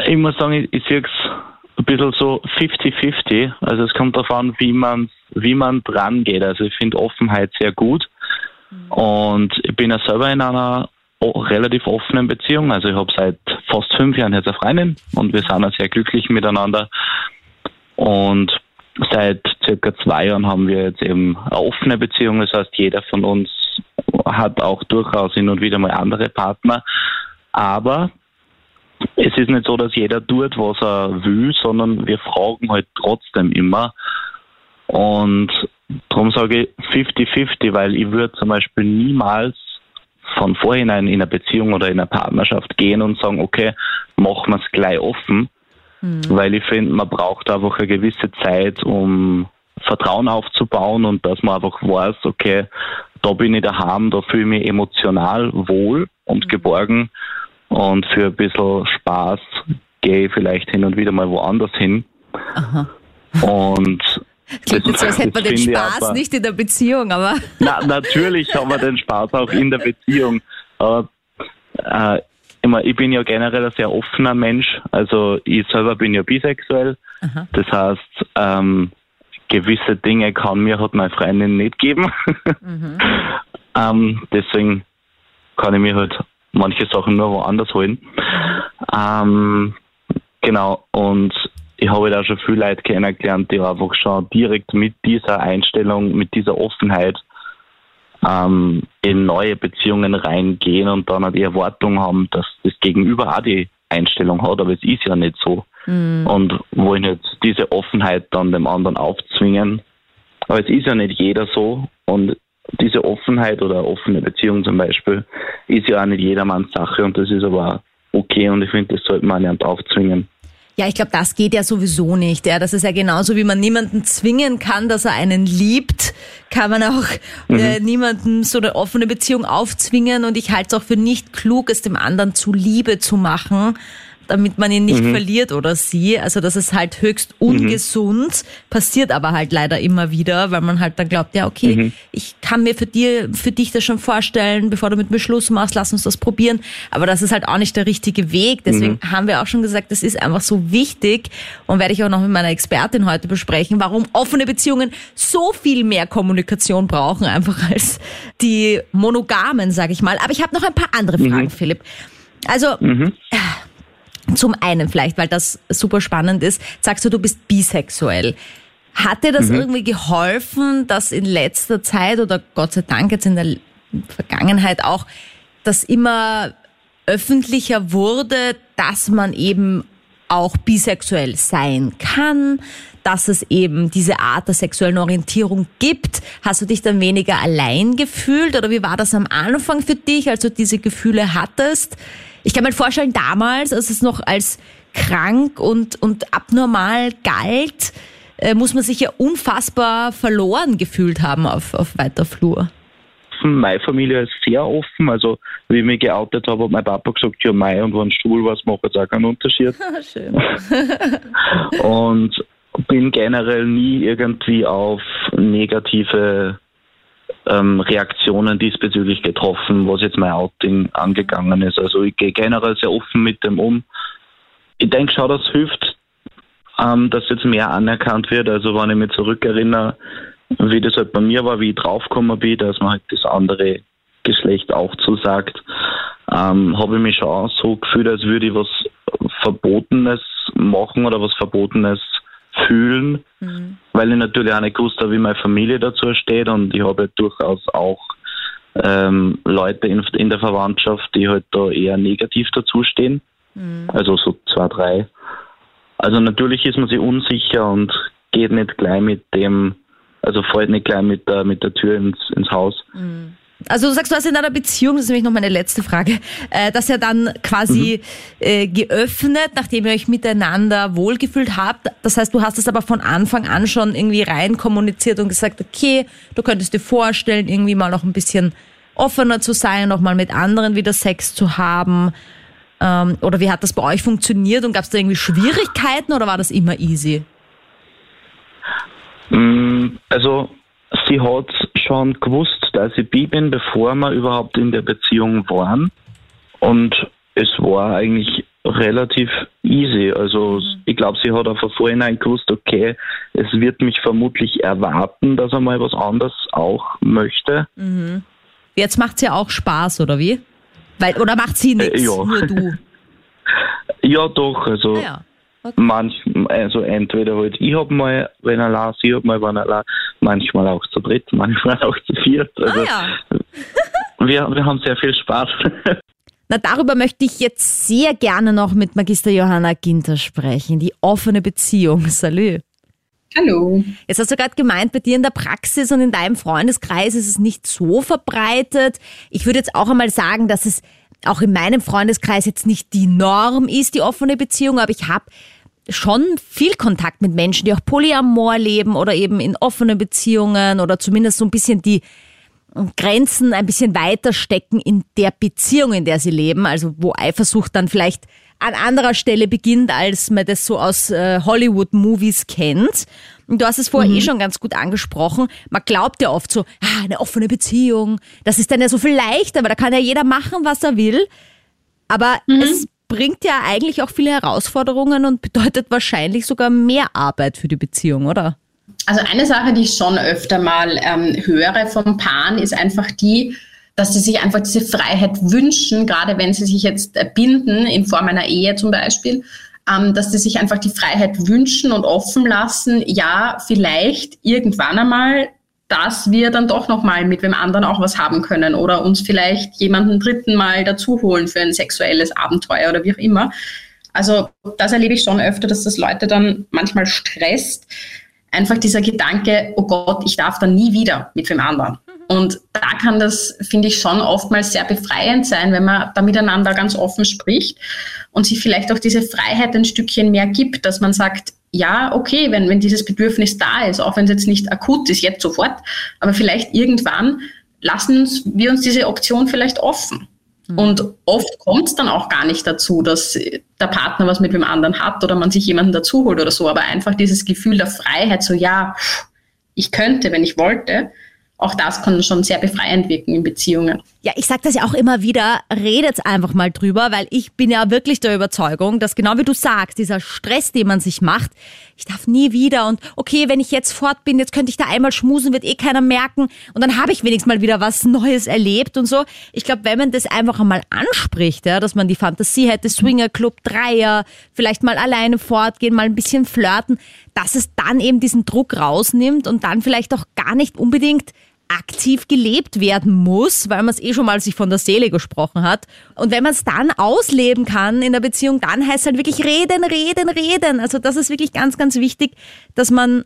Ich muss sagen, ich, ich sehe es ein bisschen so 50-50. Also es kommt darauf an, wie man, wie man dran geht. Also ich finde Offenheit sehr gut. Und ich bin ja selber in einer relativ offenen Beziehung. Also ich habe seit fast fünf Jahren jetzt eine Freundin und wir sind auch sehr glücklich miteinander. Und seit circa zwei Jahren haben wir jetzt eben eine offene Beziehung. Das heißt, jeder von uns hat auch durchaus hin und wieder mal andere Partner. Aber es ist nicht so, dass jeder tut, was er will, sondern wir fragen halt trotzdem immer. Und darum sage ich 50-50, weil ich würde zum Beispiel niemals von vorhinein in eine Beziehung oder in eine Partnerschaft gehen und sagen, okay, machen wir es gleich offen, weil ich finde, man braucht einfach eine gewisse Zeit, um Vertrauen aufzubauen und dass man einfach weiß, okay, da bin ich daheim, da fühle ich mich emotional wohl und geborgen. Und für ein bisschen Spaß gehe ich vielleicht hin und wieder mal woanders hin. Und Klingt jetzt so, als hätte man den Spaß aber- nicht in der Beziehung, aber na, natürlich haben wir den Spaß auch in der Beziehung. Aber äh, immer, ich bin ja generell ein sehr offener Mensch. Also ich selber bin ja bisexuell. Das heißt, ähm, gewisse Dinge kann mir halt meine Freundin nicht geben. <laughs> ähm, deswegen kann ich mir halt manche Sachen nur woanders holen. Ähm, genau, und ich habe halt auch schon viele Leute kennengelernt, die einfach schon direkt mit dieser Einstellung, mit dieser Offenheit ähm, in neue Beziehungen reingehen und dann auch die Erwartung haben, dass das Gegenüber auch die Einstellung hat, aber es ist ja nicht so. Und wollen jetzt diese Offenheit dann dem anderen aufzwingen. Aber es ist ja nicht jeder so und diese Offenheit oder offene Beziehung zum Beispiel ist ja auch nicht jedermanns Sache und das ist aber okay und ich finde, das sollte man nicht aufzwingen. Ja, ich glaube, das geht ja sowieso nicht. Ja, das ist ja genauso, wie man niemanden zwingen kann, dass er einen liebt, kann man auch äh, niemandem so eine offene Beziehung aufzwingen. Und ich halte es auch für nicht klug, es dem anderen zu Liebe zu machen, damit man ihn nicht verliert oder sie. Also das ist halt höchst ungesund, passiert aber halt leider immer wieder, weil man halt dann glaubt, ja, okay, ich kann mir für dir, für dich das schon vorstellen, bevor du mit mir Schluss machst, lass uns das probieren. Aber das ist halt auch nicht der richtige Weg. Deswegen haben wir auch schon gesagt, das ist einfach so wichtig und werde ich auch noch mit meiner Expertin heute besprechen, warum offene Beziehungen so viel mehr Kommunikation brauchen, einfach <laughs> als die monogamen, sage ich mal. Aber ich habe noch ein paar andere Fragen, Philipp. Also zum einen vielleicht, weil das super spannend ist, sagst du, du bist bisexuell. Hat dir das irgendwie geholfen, dass in letzter Zeit oder Gott sei Dank jetzt in der Vergangenheit auch, das immer öffentlicher wurde, dass man eben auch bisexuell sein kann, dass es eben diese Art der sexuellen Orientierung gibt. Hast du dich dann weniger allein gefühlt oder wie war das am Anfang für dich, als du diese Gefühle hattest? Ich kann mir vorstellen, damals, als es noch als krank und, und abnormal galt, äh, muss man sich ja unfassbar verloren gefühlt haben auf, auf weiter Flur. Meine Familie ist sehr offen. Also, wie ich mich geoutet habe, hat mein Papa gesagt, ja, Mai und wenn Stuhl was macht jetzt auch keinen Unterschied. <laughs> Schön. <laughs> und bin generell nie irgendwie auf negative ähm, Reaktionen diesbezüglich getroffen, was jetzt mein Outing angegangen ist. Also ich gehe generell sehr offen mit dem um. Ich denke schon, das hilft, ähm, dass jetzt mehr anerkannt wird. Also wenn ich mich zurückerinnere, wie das halt bei mir war, wie ich draufgekommen bin, dass man halt das andere Geschlecht auch zusagt, ähm, habe ich mich schon so gefühlt, als würde ich was Verbotenes machen oder was Verbotenes fühlen, mhm. weil ich natürlich auch nicht gewusst habe, wie meine Familie dazu steht und ich habe durchaus auch ähm, Leute in, in, der Verwandtschaft, die halt da eher negativ dazustehen. Mhm. Also so zwei, drei. Also natürlich ist man sich unsicher und geht nicht gleich mit dem, also fällt nicht gleich mit der, mit der Tür ins, ins Haus. Mhm. Also du sagst, du hast in einer Beziehung, das ist nämlich noch meine letzte Frage, äh, dass er dann quasi mhm. äh, geöffnet, nachdem ihr euch miteinander wohlgefühlt habt. Das heißt, du hast es aber von Anfang an schon irgendwie rein kommuniziert und gesagt, okay, du könntest dir vorstellen, irgendwie mal noch ein bisschen offener zu sein, noch mal mit anderen wieder Sex zu haben. Ähm, oder wie hat das bei euch funktioniert und gab es da irgendwie Schwierigkeiten oder war das immer easy? Mm, also sie hat schon gewusst, dass ich bi bin, bevor wir überhaupt in der Beziehung waren. Und es war eigentlich relativ easy. Also mhm. ich glaube, sie hat auch von vornherein gewusst, okay, es wird mich vermutlich erwarten, dass er mal was anderes auch möchte. Mhm. Jetzt macht es ja auch Spaß, oder wie? Weil, oder macht sie nichts, äh, ja. nur du? <laughs> ja, doch. Also ah, ja. Okay. Manch, also entweder halt ich hab mal, wenn er la, sie hat mal, wenn er la, manchmal auch zu dritt, <laughs> manchmal auch zu viert. Also ah, ja. <laughs> wir, wir haben sehr viel Spaß. <laughs> Na, darüber möchte ich jetzt sehr gerne noch mit Magister Johanna Ginter sprechen. Die offene Beziehung. Salü. Hallo. Jetzt hast du gerade gemeint, bei dir in der Praxis und in deinem Freundeskreis ist es nicht so verbreitet. Ich würde jetzt auch einmal sagen, dass es auch in meinem Freundeskreis jetzt nicht die Norm ist, die offene Beziehung, aber ich habe schon viel Kontakt mit Menschen, die auch Polyamor leben oder eben in offenen Beziehungen oder zumindest so ein bisschen die Grenzen ein bisschen weiter stecken in der Beziehung, in der sie leben, also wo Eifersucht dann vielleicht an anderer Stelle beginnt, als man das so aus äh, Hollywood-Movies kennt. Und du hast es vorher eh mhm. eh schon ganz gut angesprochen. Man glaubt ja oft so, ah, eine offene Beziehung, das ist dann ja so viel leichter, weil da kann ja jeder machen, was er will. Aber mhm. es bringt ja eigentlich auch viele Herausforderungen und bedeutet wahrscheinlich sogar mehr Arbeit für die Beziehung, oder? Also eine Sache, die ich schon öfter mal ähm, höre vom Paaren, ist einfach die, dass sie sich einfach diese Freiheit wünschen, gerade wenn sie sich jetzt binden, in Form einer Ehe zum Beispiel, ähm, dass sie sich einfach die Freiheit wünschen und offen lassen, ja, vielleicht irgendwann einmal, dass wir dann doch nochmal mit wem anderen auch was haben können oder uns vielleicht jemanden dritten mal dazu holen für ein sexuelles Abenteuer oder wie auch immer. Also das erlebe ich schon öfter, dass das Leute dann manchmal stresst. Einfach dieser Gedanke, oh Gott, ich darf dann nie wieder mit wem anderen. Und da kann das, finde ich, schon oftmals sehr befreiend sein, wenn man da miteinander ganz offen spricht und sich vielleicht auch diese Freiheit ein Stückchen mehr gibt, dass man sagt, ja, okay, wenn, wenn dieses Bedürfnis da ist, auch wenn es jetzt nicht akut ist, jetzt sofort, aber vielleicht irgendwann lassen wir uns diese Option vielleicht offen. Mhm. Und oft kommt es dann auch gar nicht dazu, dass der Partner was mit dem anderen hat oder man sich jemanden dazu holt oder so, aber einfach dieses Gefühl der Freiheit, so ja, ich könnte, wenn ich wollte, auch das kann schon sehr befreiend wirken in Beziehungen. Ja, ich sage das ja auch immer wieder, redet einfach mal drüber, weil ich bin ja wirklich der Überzeugung, dass genau wie du sagst, dieser Stress, den man sich macht, ich darf nie wieder und okay, wenn ich jetzt fort bin, jetzt könnte ich da einmal schmusen, wird eh keiner merken und dann habe ich wenigstens mal wieder was Neues erlebt und so. Ich glaube, wenn man das einfach einmal anspricht, ja, dass man die Fantasie hätte, Swingerclub, Dreier, vielleicht mal alleine fortgehen, mal ein bisschen flirten, dass es dann eben diesen Druck rausnimmt und dann vielleicht auch gar nicht unbedingt aktiv gelebt werden muss, weil man es eh schon mal sich von der Seele gesprochen hat. Und wenn man es dann ausleben kann in der Beziehung, dann heißt es halt wirklich reden, reden, reden. Also das ist wirklich ganz, ganz wichtig, dass man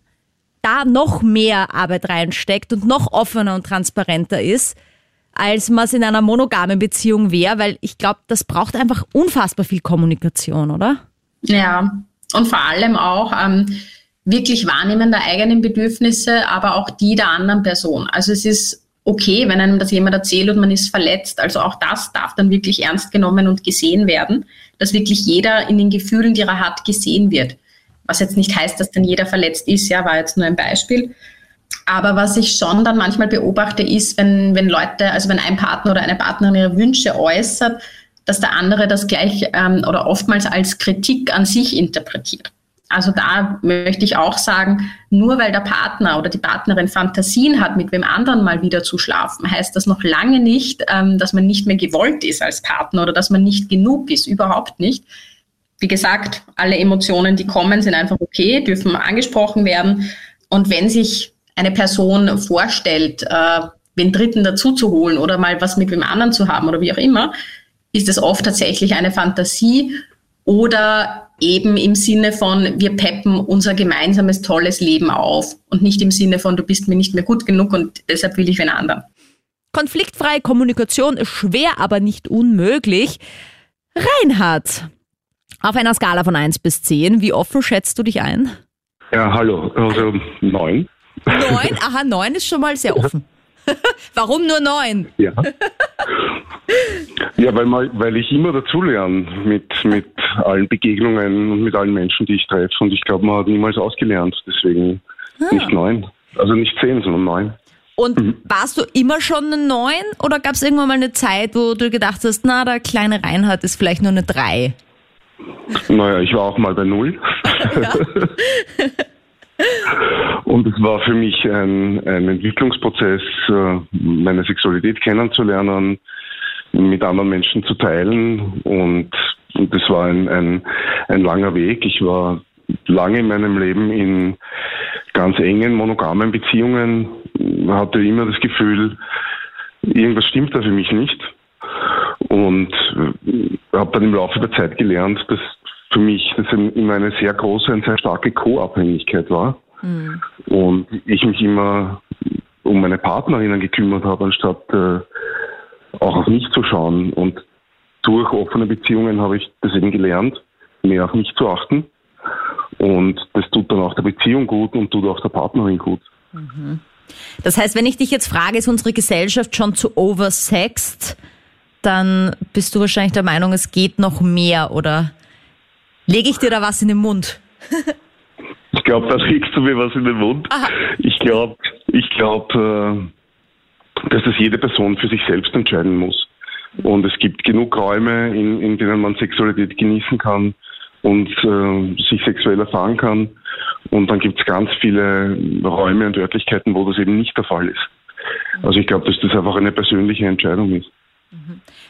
da noch mehr Arbeit reinsteckt und noch offener und transparenter ist, als man es in einer monogamen Beziehung wäre, weil ich glaube, das braucht einfach unfassbar viel Kommunikation, oder? Ja, und vor allem auch, ähm, wirklich Wahrnehmen der eigenen Bedürfnisse, aber auch die der anderen Person. Also es ist okay, wenn einem das jemand erzählt und man ist verletzt. Also auch das darf dann wirklich ernst genommen und gesehen werden, dass wirklich jeder in den Gefühlen, die er hat, gesehen wird. Was jetzt nicht heißt, dass dann jeder verletzt ist, ja, war jetzt nur ein Beispiel. Aber was ich schon dann manchmal beobachte, ist, wenn, wenn Leute, also wenn ein Partner oder eine Partnerin ihre Wünsche äußert, dass der andere das gleich ähm, oder oftmals als Kritik an sich interpretiert. Also da möchte ich auch sagen, nur weil der Partner oder die Partnerin Fantasien hat, mit wem anderen mal wieder zu schlafen, heißt das noch lange nicht, ähm, dass man nicht mehr gewollt ist als Partner oder dass man nicht genug ist, überhaupt nicht. Wie gesagt, alle Emotionen, die kommen, sind einfach okay, dürfen angesprochen werden. Und wenn sich eine Person vorstellt, äh, den Dritten dazu zu holen oder mal was mit wem anderen zu haben oder wie auch immer, ist es oft tatsächlich eine Fantasie oder eben im Sinne von, wir peppen unser gemeinsames tolles Leben auf und nicht im Sinne von, du bist mir nicht mehr gut genug und deshalb will ich wen anderen. Konfliktfreie Kommunikation ist schwer, aber nicht unmöglich. Reinhard, auf einer Skala von 1 bis 10, wie offen schätzt du dich ein? Ja, hallo, also 9. 9? Aha, 9 ist schon mal sehr offen. <laughs> Warum nur 9? Ja. Ja, weil, mal, weil ich immer dazulerne mit, mit allen Begegnungen und mit allen Menschen, die ich treffe. Und ich glaube, man hat niemals ausgelernt. Deswegen ah. nicht neun. Also nicht zehn, sondern neun. Und mhm. warst du immer schon eine neun oder gab es irgendwann mal eine Zeit, wo du gedacht hast, na, der kleine Reinhard ist vielleicht nur eine drei? Naja, ich war auch mal bei null. <laughs> Es <laughs> war für mich ein, ein Entwicklungsprozess, äh, meine Sexualität kennenzulernen, mit anderen Menschen zu teilen und, und das war ein, ein, ein langer Weg. Ich war lange in meinem Leben in ganz engen monogamen Beziehungen, hatte immer das Gefühl, irgendwas stimmt da für mich nicht und habe dann im Laufe der Zeit gelernt, dass für mich das immer eine sehr große und sehr starke Co-Abhängigkeit war. Mhm. Und ich mich immer um meine Partnerinnen gekümmert habe, anstatt äh, auch auf mich zu schauen. Und durch offene Beziehungen habe ich das eben gelernt, mehr auf mich zu achten. Und das tut dann auch der Beziehung gut und tut auch der Partnerin gut. Mhm. Das heißt, wenn ich dich jetzt frage, ist unsere Gesellschaft schon zu oversexed, dann bist du wahrscheinlich der Meinung, es geht noch mehr oder lege ich dir da was in den Mund? <laughs> ich glaube, da legst du mir was in den Mund. Aha. Ich glaube, ich glaube, äh, dass das jede Person für sich selbst entscheiden muss. Und es gibt genug Räume, in, in denen man Sexualität genießen kann und äh, sich sexuell erfahren kann. Und dann gibt es ganz viele Räume und Örtlichkeiten, wo das eben nicht der Fall ist. Also ich glaube, dass das einfach eine persönliche Entscheidung ist.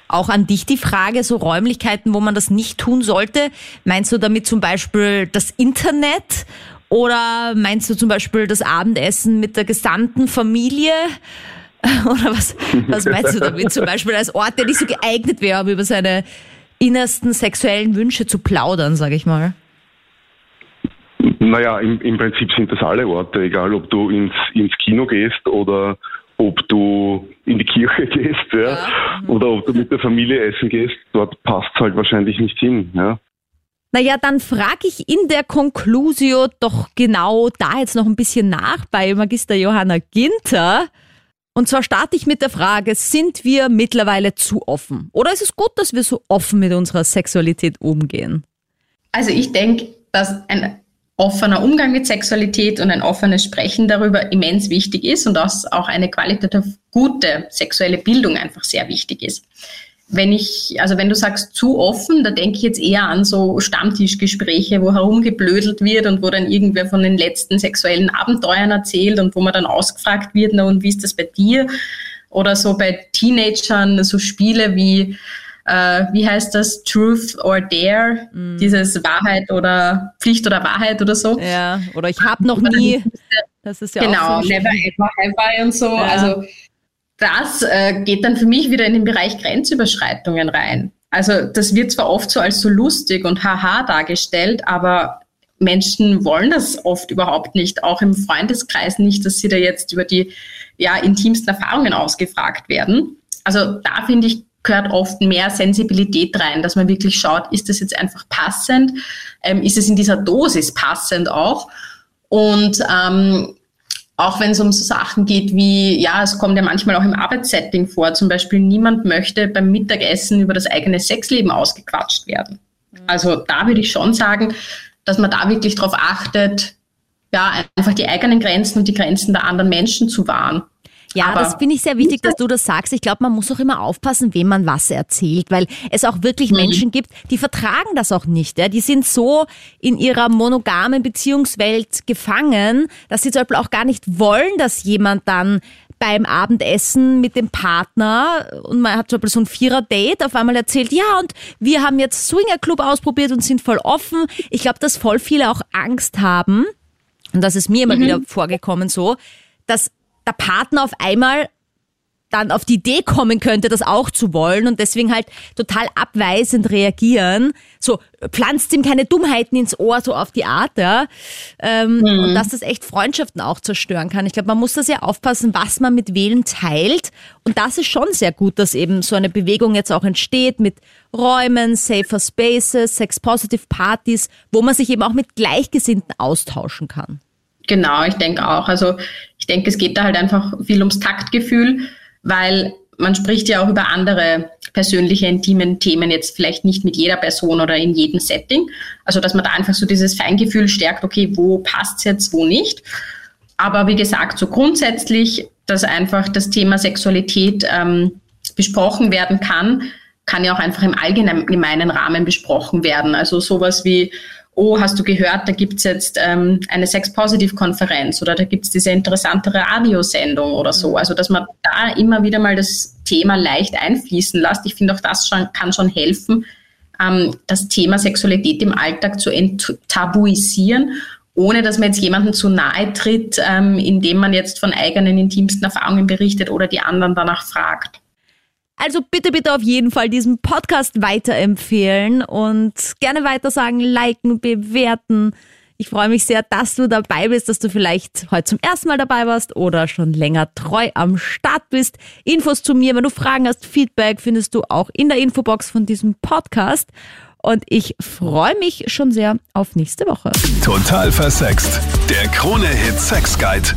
Auch an dich die Frage, so Räumlichkeiten, wo man das nicht tun sollte. Meinst du damit zum Beispiel das Internet oder meinst du zum Beispiel das Abendessen mit der gesamten Familie? <laughs> Oder was, was meinst du damit? Zum Beispiel als Ort, der nicht so geeignet wäre, um über seine innersten sexuellen Wünsche zu plaudern, sage ich mal. Naja, im, im Prinzip sind das alle Orte, egal ob du ins, ins Kino gehst oder ob du in die Kirche <laughs> gehst, ja, ja. Mhm. oder ob du mit der Familie essen gehst, dort passt es halt wahrscheinlich nicht hin, ja. Naja, dann frage ich in der Conclusio doch genau da jetzt noch ein bisschen nach bei Magister Johanna Ginter. Und zwar starte ich mit der Frage, sind wir mittlerweile zu offen? Oder ist es gut, dass wir so offen mit unserer Sexualität umgehen? Also ich denke, dass ein offener Umgang mit Sexualität und ein offenes Sprechen darüber immens wichtig ist und dass auch eine qualitativ gute sexuelle Bildung einfach sehr wichtig ist wenn ich, also wenn du sagst zu offen, da denke ich jetzt eher an so Stammtischgespräche, wo herumgeblödelt wird und wo dann irgendwer von den letzten sexuellen Abenteuern erzählt und wo man dann ausgefragt wird, na und wie ist das bei dir? Oder so bei Teenagern so Spiele wie, äh, wie heißt das, Truth or Dare, mm. dieses Wahrheit oder Pflicht oder Wahrheit oder so. Ja, oder ich habe noch nie. Das ist ja genau, auch so never ever have I und so. Ja. Also das äh, geht dann für mich wieder in den Bereich Grenzüberschreitungen rein. Also das wird zwar oft so als so lustig und haha dargestellt, aber Menschen wollen das oft überhaupt nicht, auch im Freundeskreis nicht, dass sie da jetzt über die ja, intimsten Erfahrungen ausgefragt werden. Also da finde ich, gehört oft mehr Sensibilität rein, dass man wirklich schaut, ist das jetzt einfach passend, ähm, ist es in dieser Dosis passend auch und ähm, auch wenn es um so Sachen geht wie, ja, es kommt ja manchmal auch im Arbeitssetting vor, zum Beispiel niemand möchte beim Mittagessen über das eigene Sexleben ausgequatscht werden. Mhm. Also da würde ich schon sagen, dass man da wirklich darauf achtet, ja, einfach die eigenen Grenzen und die Grenzen der anderen Menschen zu wahren. Ja, Aber das finde ich sehr wichtig, dass du das sagst. Ich glaube, man muss auch immer aufpassen, wem man was erzählt, weil es auch wirklich mhm. Menschen gibt, die vertragen das auch nicht. Ja? Die sind so in ihrer monogamen Beziehungswelt gefangen, dass sie zum Beispiel auch gar nicht wollen, dass jemand dann beim Abendessen mit dem Partner und man hat zum Beispiel so ein Vierer-Date auf einmal erzählt, ja und wir haben jetzt Swinger Club ausprobiert und sind voll offen. Ich glaube, dass voll viele auch Angst haben und das ist mir immer mhm. wieder vorgekommen so, dass der Partner auf einmal dann auf die Idee kommen könnte, das auch zu wollen und deswegen halt total abweisend reagieren. So pflanzt ihm keine Dummheiten ins Ohr, so auf die Art, ja. Ähm, mhm. Und dass das echt Freundschaften auch zerstören kann. Ich glaube, man muss da sehr aufpassen, was man mit Wählen teilt. Und das ist schon sehr gut, dass eben so eine Bewegung jetzt auch entsteht mit Räumen, Safer Spaces, Sex-Positive Partys, wo man sich eben auch mit Gleichgesinnten austauschen kann. Genau, ich denke auch. Also ich denke, es geht da halt einfach viel ums Taktgefühl, weil man spricht ja auch über andere persönliche, intimen Themen jetzt vielleicht nicht mit jeder Person oder in jedem Setting. Also dass man da einfach so dieses Feingefühl stärkt, okay, wo passt jetzt, wo nicht. Aber wie gesagt, so grundsätzlich, dass einfach das Thema Sexualität ähm, besprochen werden kann, kann ja auch einfach im allgemeinen Rahmen besprochen werden. Also sowas wie, oh, hast du gehört, da gibt's jetzt ähm, eine Sex-Positive-Konferenz oder da gibt's diese interessante Radiosendung oder so. Mhm. Also dass man da immer wieder mal das Thema leicht einfließen lässt. Ich finde auch das schon, kann schon helfen, ähm, das Thema Sexualität im Alltag zu enttabuisieren ohne dass man jetzt jemanden zu nahe tritt, ähm, indem man jetzt von eigenen intimsten Erfahrungen berichtet oder die anderen danach fragt. Also bitte, bitte auf jeden Fall diesen Podcast weiterempfehlen und gerne weiter sagen, liken, bewerten. Ich freue mich sehr, dass du dabei bist, dass du vielleicht heute zum ersten Mal dabei warst oder schon länger treu am Start bist. Infos zu mir, wenn du Fragen hast, Feedback findest du auch in der Infobox von diesem Podcast. Und ich freue mich schon sehr auf nächste Woche. Total versext. Der Krone-Hit Sex Guide.